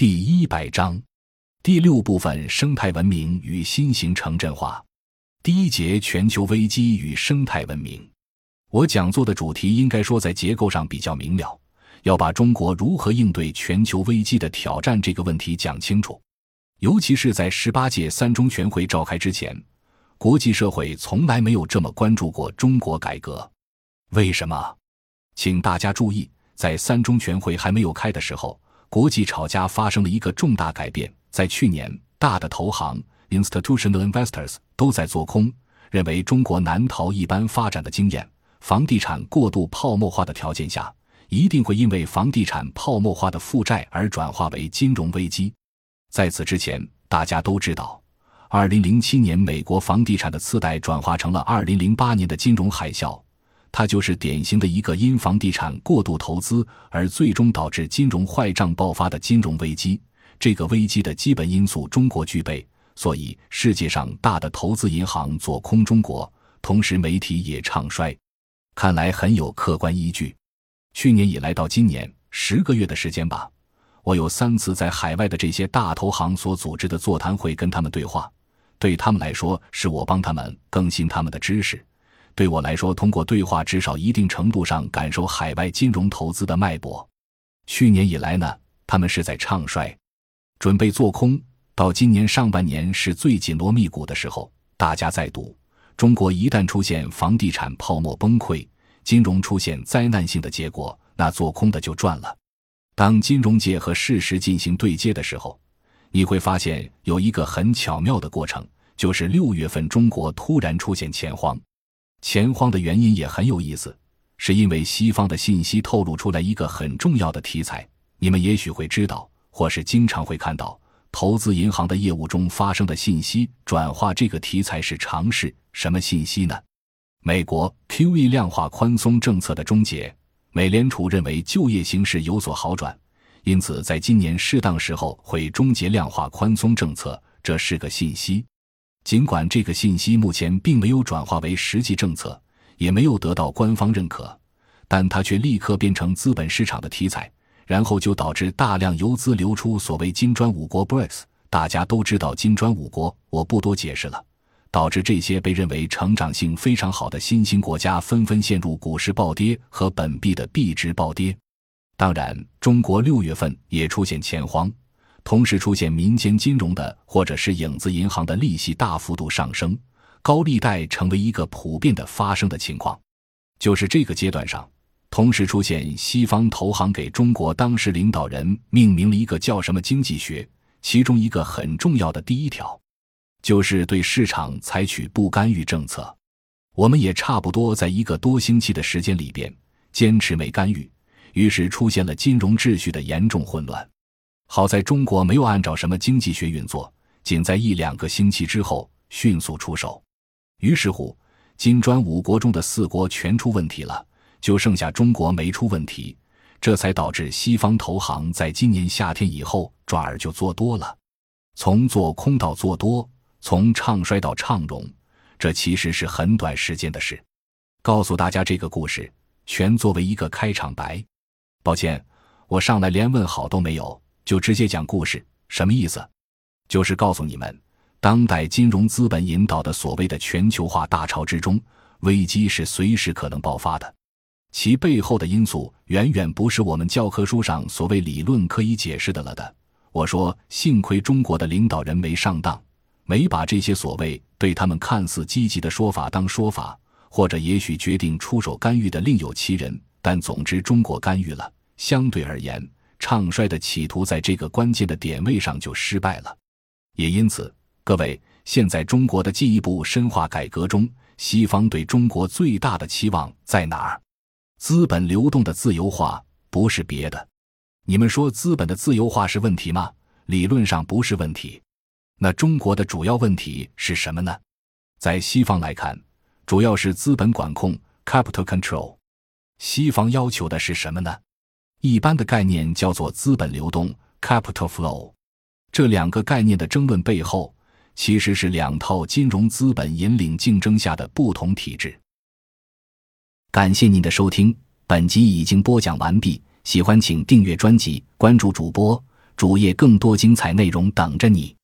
第一百章，第六部分：生态文明与新型城镇化。第一节：全球危机与生态文明。我讲座的主题应该说在结构上比较明了，要把中国如何应对全球危机的挑战这个问题讲清楚。尤其是在十八届三中全会召开之前，国际社会从来没有这么关注过中国改革。为什么？请大家注意，在三中全会还没有开的时候，国际炒家发生了一个重大改变。在去年，大的投行 （institutional investors） 都在做空，认为中国难逃一般发展的经验，房地产过度泡沫化的条件下，一定会因为房地产泡沫化的负债而转化为金融危机。在此之前，大家都知道，二零零七年美国房地产的次贷转化成了二零零八年的金融海啸。它就是典型的一个因房地产过度投资而最终导致金融坏账爆发的金融危机。这个危机的基本因素中国具备，所以世界上大的投资银行做空中国，同时媒体也唱衰，看来很有客观依据。去年以来到今年十个月的时间吧，我有三次在海外的这些大投行所组织的座谈会跟他们对话，对他们来说是我帮他们更新他们的知识。对我来说，通过对话，至少一定程度上感受海外金融投资的脉搏。去年以来呢，他们是在唱衰，准备做空。到今年上半年是最紧锣密鼓的时候，大家在赌：中国一旦出现房地产泡沫崩溃，金融出现灾难性的结果，那做空的就赚了。当金融界和事实进行对接的时候，你会发现有一个很巧妙的过程，就是六月份中国突然出现钱荒。钱荒的原因也很有意思，是因为西方的信息透露出来一个很重要的题材。你们也许会知道，或是经常会看到，投资银行的业务中发生的信息转化这个题材是常事。什么信息呢？美国 QE 量化宽松政策的终结，美联储认为就业形势有所好转，因此在今年适当时候会终结量化宽松政策，这是个信息。尽管这个信息目前并没有转化为实际政策，也没有得到官方认可，但它却立刻变成资本市场的题材，然后就导致大量游资流出。所谓金砖五国 （BRICS），大家都知道金砖五国，我不多解释了。导致这些被认为成长性非常好的新兴国家纷纷陷入股市暴跌和本币的币值暴跌。当然，中国六月份也出现钱荒。同时出现民间金融的或者是影子银行的利息大幅度上升，高利贷成为一个普遍的发生的情况。就是这个阶段上，同时出现西方投行给中国当时领导人命名了一个叫什么经济学，其中一个很重要的第一条，就是对市场采取不干预政策。我们也差不多在一个多星期的时间里边坚持没干预，于是出现了金融秩序的严重混乱。好在中国没有按照什么经济学运作，仅在一两个星期之后迅速出手。于是乎，金砖五国中的四国全出问题了，就剩下中国没出问题，这才导致西方投行在今年夏天以后转而就做多了。从做空到做多，从唱衰到唱荣，这其实是很短时间的事。告诉大家这个故事，全作为一个开场白。抱歉，我上来连问好都没有。就直接讲故事，什么意思？就是告诉你们，当代金融资本引导的所谓的全球化大潮之中，危机是随时可能爆发的。其背后的因素远远不是我们教科书上所谓理论可以解释的了的。我说，幸亏中国的领导人没上当，没把这些所谓对他们看似积极的说法当说法，或者也许决定出手干预的另有其人。但总之，中国干预了，相对而言。唱衰的企图在这个关键的点位上就失败了，也因此，各位，现在中国的进一步深化改革中，西方对中国最大的期望在哪儿？资本流动的自由化不是别的。你们说资本的自由化是问题吗？理论上不是问题。那中国的主要问题是什么呢？在西方来看，主要是资本管控 （capital control）。西方要求的是什么呢？一般的概念叫做资本流动 （capital flow），这两个概念的争论背后，其实是两套金融资本引领竞争下的不同体制。感谢您的收听，本集已经播讲完毕。喜欢请订阅专辑，关注主播。主页更多精彩内容等着你。